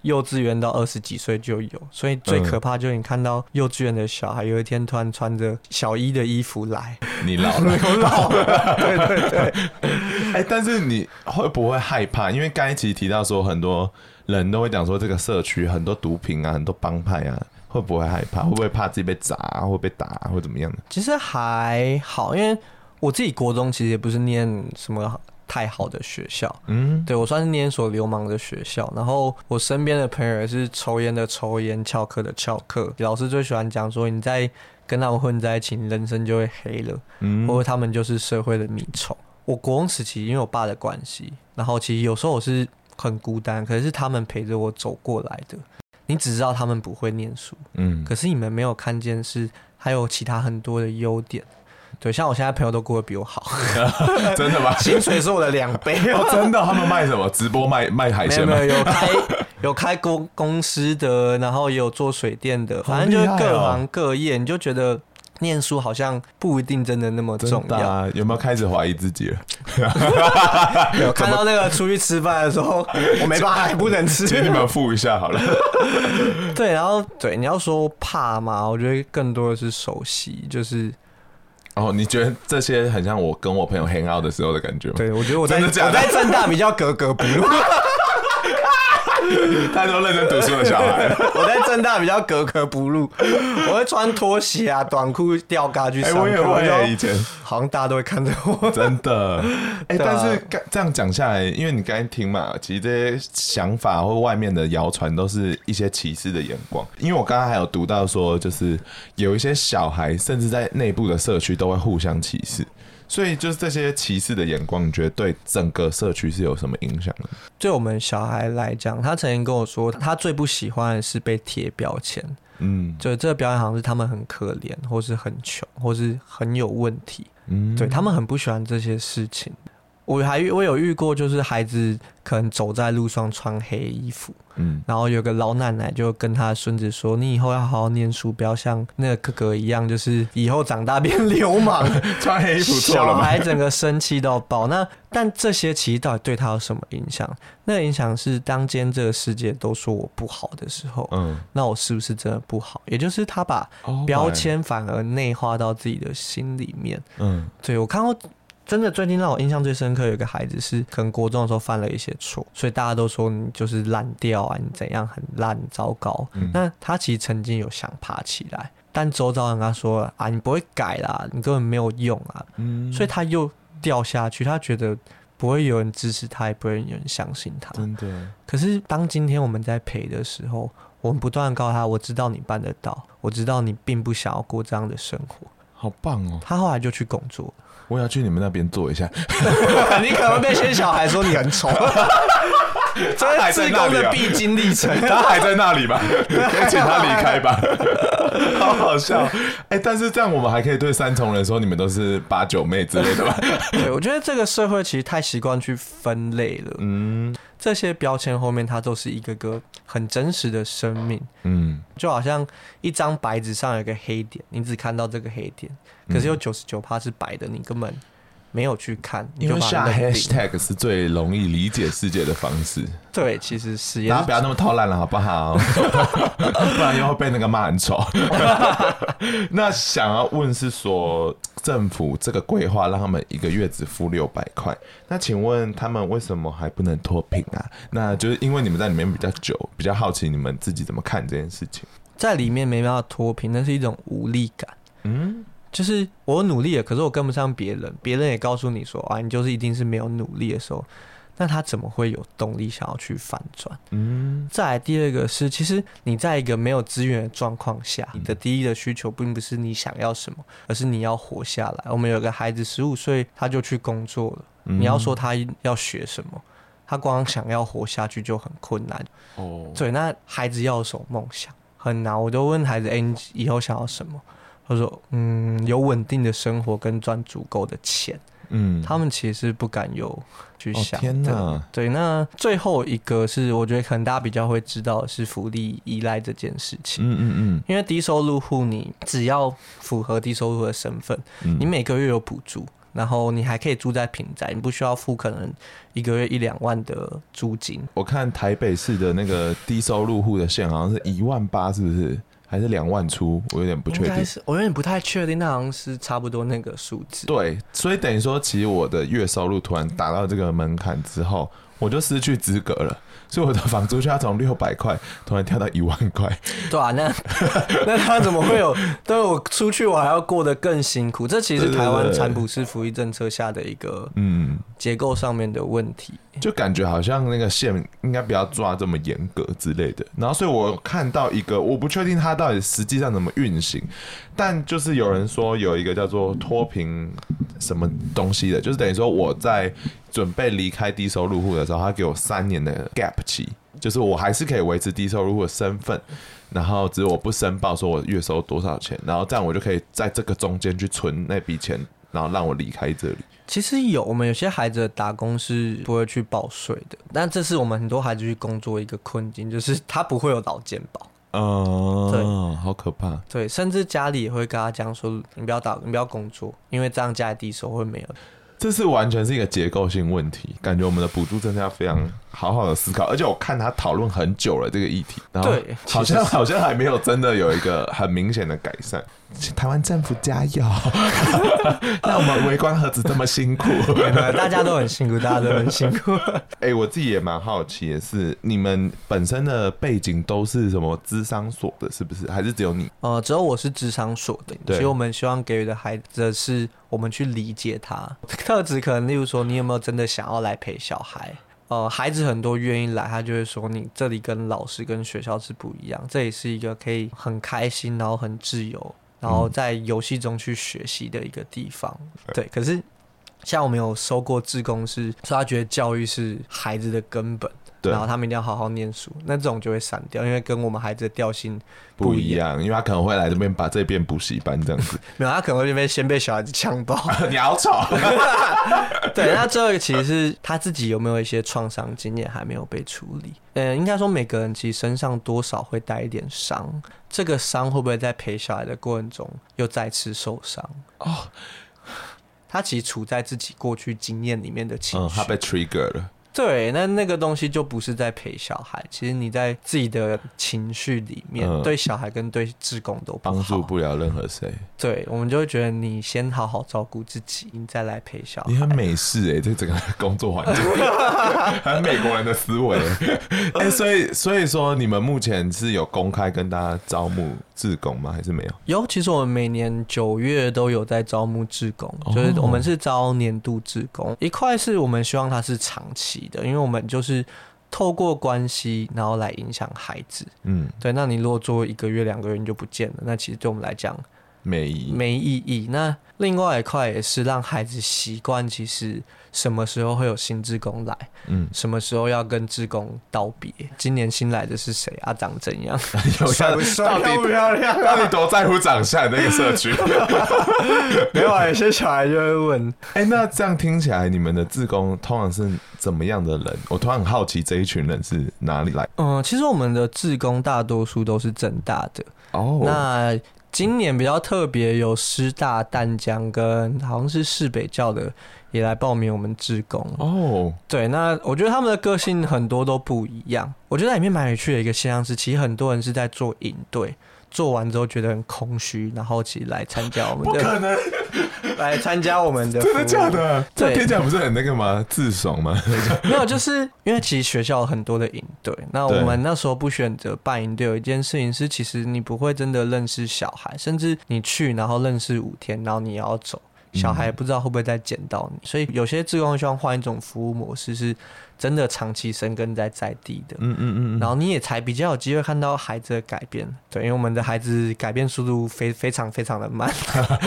幼稚园到二十几岁就有，所以最可怕就是你看到幼稚园的小孩有一天突然穿着小一的衣服来，你老了，<laughs> 我老了，对对对。哎、欸，但是你会不会害怕？因为刚才其实提到说很多。人都会讲说，这个社区很多毒品啊，很多帮派啊，会不会害怕？会不会怕自己被砸，会被打，或怎么样的？其实还好，因为我自己国中其实也不是念什么太好的学校，嗯，对，我算是念所流氓的学校。然后我身边的朋友也是抽烟的抽烟，翘课的翘课。老师最喜欢讲说，你在跟他们混在一起，你人生就会黑了，嗯，或者他们就是社会的米虫。我国中时期因为我爸的关系，然后其实有时候我是。很孤单，可是他们陪着我走过来的。你只知道他们不会念书，嗯，可是你们没有看见是还有其他很多的优点。对，像我现在朋友都过得比我好 <laughs> <laughs> 真的吗？薪水是我的两倍哦，真的。他们卖什么？直播卖卖海鲜吗？没有，没有，有开有开公公司的，然后也有做水电的，反正就是各行各业，你就觉得。念书好像不一定真的那么重要，啊、有没有开始怀疑自己了？<laughs> 有看到那个出去吃饭的时候，我没办法，还不能吃。请你们付一下好了。<laughs> 对，然后对你要说怕嘛，我觉得更多的是熟悉，就是哦，你觉得这些很像我跟我朋友 hang out 的时候的感觉吗？对，我觉得我在真的假的我在正大比较格格不入。<laughs> 太多认真读书的小孩，我在正大比较格格不入，<laughs> 我会穿拖鞋啊、短裤、吊嘎去上课。我也会以前，好像大家都会看着我。真的，<laughs> 哎、但是这样讲下来，因为你刚才听嘛，其实这些想法或外面的谣传都是一些歧视的眼光。因为我刚刚还有读到说，就是有一些小孩甚至在内部的社区都会互相歧视。所以就是这些歧视的眼光，你觉得对整个社区是有什么影响呢？对我们小孩来讲，他曾经跟我说，他最不喜欢的是被贴标签。嗯，就这个标签好像是他们很可怜，或是很穷，或是很有问题。嗯，对他们很不喜欢这些事情。我还我有遇过，就是孩子可能走在路上穿黑衣服，嗯，然后有个老奶奶就跟他孙子说：“你以后要好好念书，不要像那个哥哥一样，就是以后长大变流氓。<laughs> ”穿黑衣服错了。小孩整个生气到爆。那但这些其实到底对他有什么影响？那个影响是当今天这个世界都说我不好的时候，嗯，那我是不是真的不好？也就是他把标签反而内化到自己的心里面。嗯，对我看过。真的，最近让我印象最深刻，有一个孩子是可能国中的时候犯了一些错，所以大家都说你就是烂掉啊，你怎样很烂糟糕。嗯、那他其实曾经有想爬起来，但周遭人跟他说啊，你不会改啦，你根本没有用啊。嗯、所以他又掉下去，他觉得不会有人支持他，也不会有人相信他。真的。可是当今天我们在陪的时候，我们不断告诉他，我知道你办得到，我知道你并不想要过这样的生活。好棒哦！他后来就去工作。我要去你们那边坐一下。<laughs> 你可能被些小孩说你很丑，<laughs> 这是志工的必经历程。<laughs> 他还在那里吧？<laughs> 可以请他离开吧。好好笑。哎、欸，但是这样我们还可以对三重人说你们都是八九妹之类的吧？对，我觉得这个社会其实太习惯去分类了。嗯。这些标签后面，它都是一个个很真实的生命，嗯，就好像一张白纸上有一个黑点，你只看到这个黑点，可是有九十九趴是白的，你根本没有去看，因为下 hashtag 是最容易理解世界的方式。对，其实是，大家不要那么偷懒了，好不好？<laughs> 不然又会被那个骂很丑。<laughs> 那想要问是说，政府这个规划让他们一个月只付六百块，那请问他们为什么还不能脱贫啊？那就是因为你们在里面比较久，比较好奇你们自己怎么看这件事情。在里面没办法脱贫，那是一种无力感。嗯，就是我努力了，可是我跟不上别人，别人也告诉你说啊，你就是一定是没有努力的时候。那他怎么会有动力想要去反转？嗯，再来第二个是，其实你在一个没有资源的状况下，你的第一的需求并不是你想要什么，而是你要活下来。我们有个孩子十五岁，他就去工作了。你要说他要学什么，他光想要活下去就很困难。哦，对，那孩子要有什么梦想？很难。我都问孩子：“哎，你以后想要什么？”他说：“嗯，有稳定的生活跟赚足够的钱。”嗯，他们其实不敢有去想。天哪，对，那最后一个是，我觉得可能大家比较会知道的是福利依赖这件事情。嗯嗯嗯，因为低收入户，你只要符合低收入的身份，你每个月有补助，然后你还可以住在平宅，你不需要付可能一个月一两万的租金。我看台北市的那个低收入户的线好像是一万八，是不是？还是两万出，我有点不确定。我有点不太确定，那好像是差不多那个数字。对，所以等于说，其实我的月收入突然达到这个门槛之后，我就失去资格了。所以我的房租就要从六百块突然跳到一万块。对啊，那 <laughs> 那他怎么会有？但我出去我还要过得更辛苦。这其实台湾产普式福利政策下的一个嗯结构上面的问题。就感觉好像那个线应该不要抓这么严格之类的。然后，所以我看到一个，我不确定它到底实际上怎么运行，但就是有人说有一个叫做脱贫什么东西的，就是等于说我在。准备离开低收入户的时候，他给我三年的 gap 期，就是我还是可以维持低收入户的身份，然后只是我不申报说我月收多少钱，然后这样我就可以在这个中间去存那笔钱，然后让我离开这里。其实有，我们有些孩子的打工是不会去报税的，但这是我们很多孩子去工作一个困境，就是他不会有劳健保。哦，对，好可怕。对，甚至家里也会跟他讲说，你不要打，你不要工作，因为这样家里低收会没有。这是完全是一个结构性问题，感觉我们的补助真的要非常好好的思考。而且我看他讨论很久了这个议题，然后好像好像还没有真的有一个很明显的改善。台湾政府加油！<laughs> 那我们围观盒子这么辛苦，大家都很辛苦，大家都很辛苦。<laughs> 哎、欸，我自己也蛮好奇的是，你们本身的背景都是什么智商所的，是不是？还是只有你？呃，只有我是智商所的。所以我们希望给予的孩子是我们去理解他特质，可能例如说，你有没有真的想要来陪小孩？呃，孩子很多愿意来，他就会说你这里跟老师跟学校是不一样，这里是一个可以很开心，然后很自由，然后在游戏中去学习的一个地方。嗯、对，可是像我们有收过志工是，是说他觉得教育是孩子的根本。然后他们一定要好好念书，那这种就会散掉，因为跟我们孩子的调性不一样，因为他可能会来这边把这边补习班这样子，<laughs> 没有，他可能会这边先被小孩子呛到，<laughs> 你好吵。<laughs> 对，那最后一个其实是他自己有没有一些创伤经验还没有被处理？嗯，应该说每个人其实身上多少会带一点伤，这个伤会不会在陪小孩的过程中又再次受伤？哦，他其实处在自己过去经验里面的情绪，对，那那个东西就不是在陪小孩，其实你在自己的情绪里面，嗯、对小孩跟对志工都帮助不了任何谁。对，我们就会觉得你先好好照顾自己，你再来陪小孩。你很美式哎、欸，这整个工作环境，<laughs> 很美国人的思维。哎、欸，所以所以说，你们目前是有公开跟大家招募志工吗？还是没有？有，其实我们每年九月都有在招募志工，就是我们是招年度志工，哦、一块是我们希望它是长期。的，因为我们就是透过关系，然后来影响孩子。嗯，对。那你如果做一个月、两个月你就不见了，那其实对我们来讲没意义。没意义。那另外一块也是让孩子习惯，其实。什么时候会有新职工来？嗯，什么时候要跟职工道别？今年新来的是谁啊？长怎样？<laughs> 有帅不帅？漂不漂亮？到底多在乎长相？那个社区 <laughs> 没有啊，有些小孩就会问。哎、欸，那这样听起来，你们的志工通常是怎么样的人？我突然很好奇，这一群人是哪里来？嗯，其实我们的志工大多数都是正大的哦。那今年比较特别，有师大、淡江跟好像是市北教的。也来报名我们志工哦，oh. 对，那我觉得他们的个性很多都不一样。我觉得在里面蛮有趣的一个现象是，其实很多人是在做营队，做完之后觉得很空虚，然后其实来参加我们的，不可能 <laughs> 来参加我们的，真的假的？这，听起来不是很那个吗？自爽吗？<laughs> 没有，就是因为其实学校有很多的营队，那我们那时候不选择办营队，有一件事情是，其实你不会真的认识小孩，甚至你去然后认识五天，然后你要走。小孩不知道会不会再捡到你，所以有些志工希望换一种服务模式，是真的长期生根在在地的。嗯嗯嗯，然后你也才比较有机会看到孩子的改变。对，因为我们的孩子改变速度非非常非常的慢。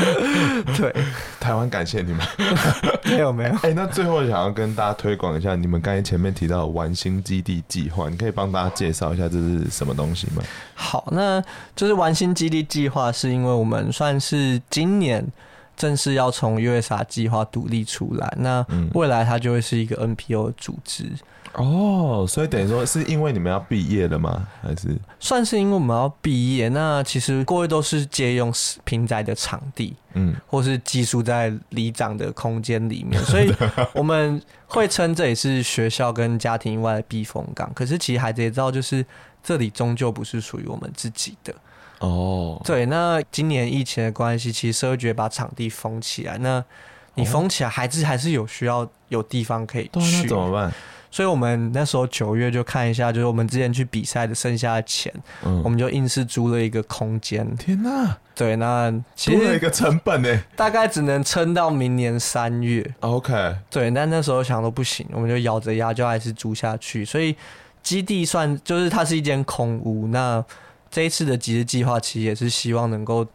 <laughs> 对，台湾感谢你们。<laughs> 没有没有。哎，那最后想要跟大家推广一下，你们刚才前面提到的玩心基地计划，你可以帮大家介绍一下这是什么东西吗？好，那就是玩心基地计划，是因为我们算是今年。正式要从 USA 计划独立出来，那未来它就会是一个 NPO 的组织。哦，所以等于说是因为你们要毕业了吗？还是算是因为我们要毕业？那其实各位都是借用平宅的场地，嗯，或是寄宿在里长的空间里面，所以 <laughs> 我们会称这里是学校跟家庭以外的避风港。可是其实孩子也知道，就是这里终究不是属于我们自己的。哦，oh. 对，那今年疫情的关系，其实社会局把场地封起来。那你封起来，孩子还是有需要有地方可以去，那怎么办？所以我们那时候九月就看一下，就是我们之前去比赛的剩下的钱，嗯，我们就硬是租了一个空间。天哪！对，那其实一个成本呢，大概只能撑到明年三月。OK，对，但那时候想都不行，我们就咬着牙就还是租下去。所以基地算就是它是一间空屋，那。这一次的集资计划，其实也是希望能够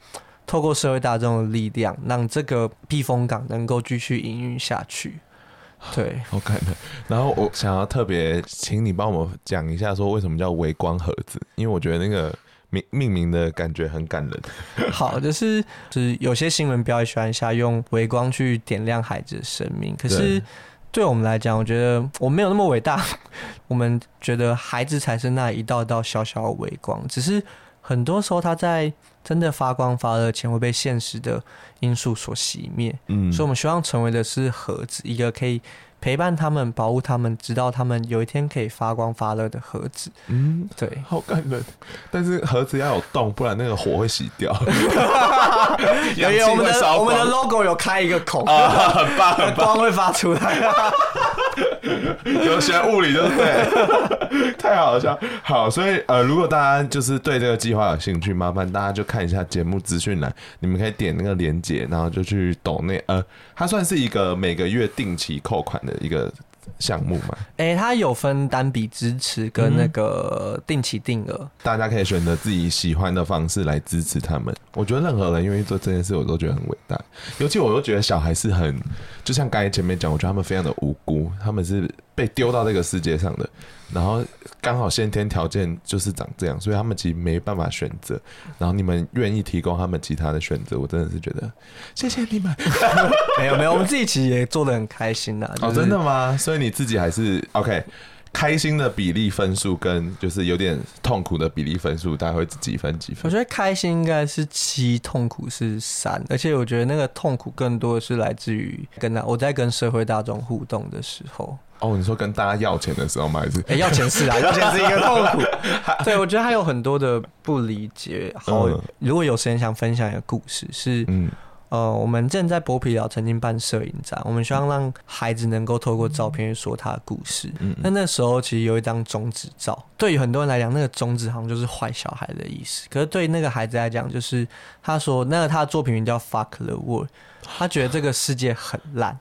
透过社会大众的力量，让这个避风港能够继续营运下去。对，好感人。然后我想要特别请你帮我讲一下，说为什么叫微光盒子？因为我觉得那个命命名的感觉很感人。好，就是就是有些新闻标也喜欢下用微光去点亮孩子的生命，可是。对我们来讲，我觉得我没有那么伟大。<laughs> 我们觉得孩子才是那一道道小小的微光，只是很多时候他在真的发光发热前会被现实的因素所熄灭。嗯，所以我们希望成为的是盒子，一个可以陪伴他们，保护他们，直到他们有一天可以发光发热的盒子。嗯，对，好感人。但是盒子要有洞，不然那个火会洗掉。有 <laughs> 有，我们的我们的 logo 有开一个孔啊，很棒，很棒，<laughs> 光会发出来。<laughs> 有学物理就是对，<laughs> 太好笑。好，所以呃，如果大家就是对这个计划有兴趣，麻烦大家就看一下节目资讯栏，你们可以点那个链接，然后就去抖那。呃，它算是一个每个月定期扣款的一个项目嘛？哎、欸，它有分单笔支持跟那个定期定额、嗯，大家可以选择自己喜欢的方式来支持他们。我觉得任何人愿意做这件事，我都觉得很伟大。尤其我都觉得小孩是很，就像刚才前面讲，我觉得他们非常的无辜，他们是被丢到这个世界上的，然后刚好先天条件就是长这样，所以他们其实没办法选择。然后你们愿意提供他们其他的选择，我真的是觉得谢谢你们。<laughs> 没有没有，我们自己其实也做的很开心呐、就是。哦，真的吗？所以你自己还是 OK。开心的比例分数跟就是有点痛苦的比例分数，大概会几分几分？我觉得开心应该是七，痛苦是三，而且我觉得那个痛苦更多的是来自于跟他我在跟社会大众互动的时候。哦，你说跟大家要钱的时候吗？还是？哎、欸，要钱是啊，<laughs> 要钱是一个痛苦。<laughs> 对，我觉得还有很多的不理解。好，嗯、如果有时间想分享一个故事，是嗯。呃，我们正在剥皮寮曾经办摄影展，我们希望让孩子能够透过照片说他的故事。嗯，那那时候其实有一张中指照，对于很多人来讲，那个中指好像就是坏小孩的意思。可是对于那个孩子来讲，就是他说那个他的作品名叫 Fuck the World，他觉得这个世界很烂，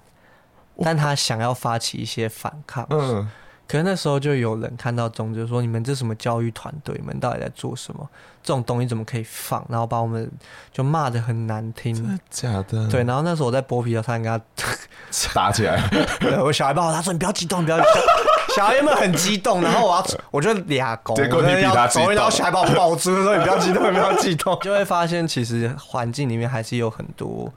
但他想要发起一些反抗。嗯。可是那时候就有人看到中就说：“你们这什么教育团队？你们到底在做什么？这种东西怎么可以放？”然后把我们就骂的很难听。真的假的？对。然后那时候我在剥皮寮，他跟他 <laughs> 打起来。<laughs> 我小孩抱我，他说：“你不要激动，你不要激动。”小孩们很激动？然后我要，我就俩狗，结果你比他激动。然后小孩把我抱住，说：“你不要激动，你不要激动。<laughs> ”就会发现，其实环境里面还是有很多。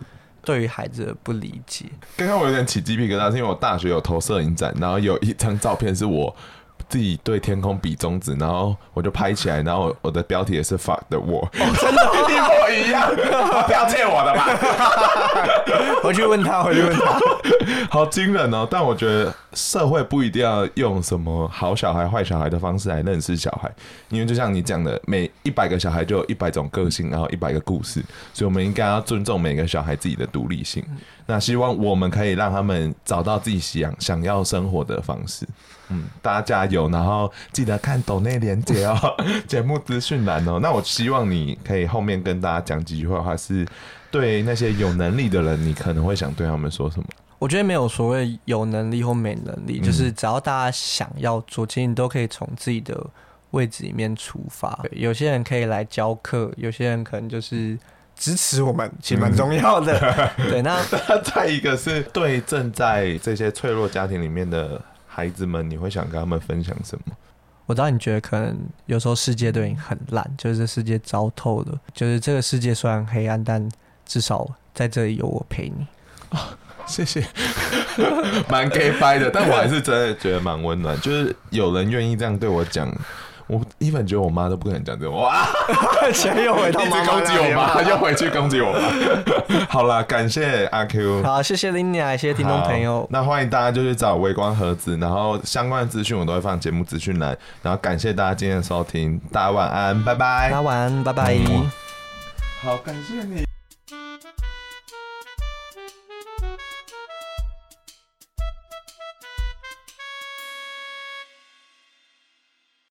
对于孩子的不理解，刚刚我有点起鸡皮疙瘩，是因为我大学有投摄影展，然后有一张照片是我自己对天空比中指，然后我就拍起来，然后我的标题也是 fuck the world，哦，真的，<laughs> 一模一样，不要借我的吧？回去问他，回去问他，好惊人哦！但我觉得社会不一定要用什么好小孩、坏小孩的方式来认识小孩，因为就像你讲的，每一百个小孩就有一百种个性，然后一百个故事，所以我们应该要尊重每个小孩自己的独立性。那希望我们可以让他们找到自己想想要生活的方式。嗯，大家加油，然后记得看抖内连接哦，<laughs> 节目资讯栏哦。那我希望你可以后面跟大家讲几句话，话是对那些有能力的人，你可能会想对他们说什么？我觉得没有所谓有能力或没能力，就是只要大家想要做，其实你都可以从自己的位置里面出发。有些人可以来教课，有些人可能就是支持我们，其实蛮重要的。<laughs> 对，那 <laughs> 再一个是对正在这些脆弱家庭里面的。孩子们，你会想跟他们分享什么？我知道你觉得可能有时候世界对你很烂，就是这世界糟透了，就是这个世界虽然黑暗，但至少在这里有我陪你。哦，谢谢，<laughs> 蛮 gay 掰的，但我还是真的觉得蛮温暖，就是有人愿意这样对我讲。我一本觉得我妈都不可能讲这种话，钱又回到 <laughs> 妈妈攻击我妈，<laughs> 又回去攻击我妈。<laughs> 好了，感谢阿 Q，好，谢谢 Linia，谢谢听众朋友。那欢迎大家就去找微光盒子，然后相关的资讯我都会放节目资讯栏。然后感谢大家今天的收听，大家晚安，拜拜。大家晚安，拜拜。嗯、好，感谢你。